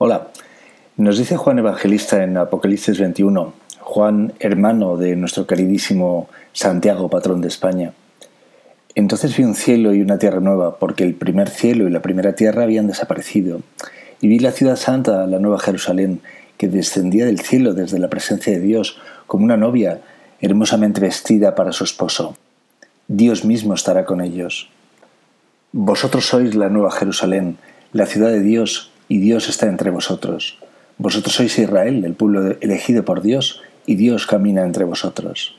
Hola, nos dice Juan Evangelista en Apocalipsis 21, Juan hermano de nuestro queridísimo Santiago, patrón de España. Entonces vi un cielo y una tierra nueva, porque el primer cielo y la primera tierra habían desaparecido, y vi la ciudad santa, la nueva Jerusalén, que descendía del cielo desde la presencia de Dios, como una novia hermosamente vestida para su esposo. Dios mismo estará con ellos. Vosotros sois la nueva Jerusalén, la ciudad de Dios, y Dios está entre vosotros. Vosotros sois Israel, el pueblo elegido por Dios, y Dios camina entre vosotros.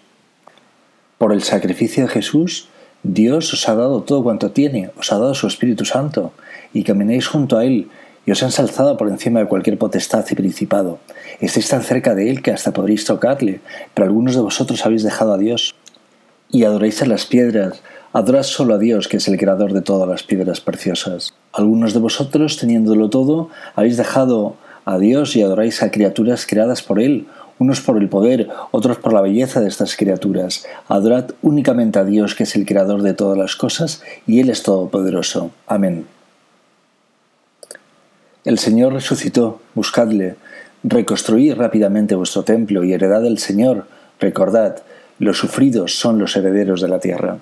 Por el sacrificio de Jesús, Dios os ha dado todo cuanto tiene, os ha dado su Espíritu Santo, y caminéis junto a Él, y os ha ensalzado por encima de cualquier potestad y principado. Estáis tan cerca de Él que hasta podréis tocarle, pero algunos de vosotros habéis dejado a Dios, y adoráis a las piedras, adorad solo a Dios, que es el creador de todas las piedras preciosas. Algunos de vosotros, teniéndolo todo, habéis dejado a Dios y adoráis a criaturas creadas por Él, unos por el poder, otros por la belleza de estas criaturas. Adorad únicamente a Dios, que es el creador de todas las cosas, y Él es todopoderoso. Amén. El Señor resucitó, buscadle, reconstruid rápidamente vuestro templo y heredad del Señor, recordad, los sufridos son los herederos de la tierra.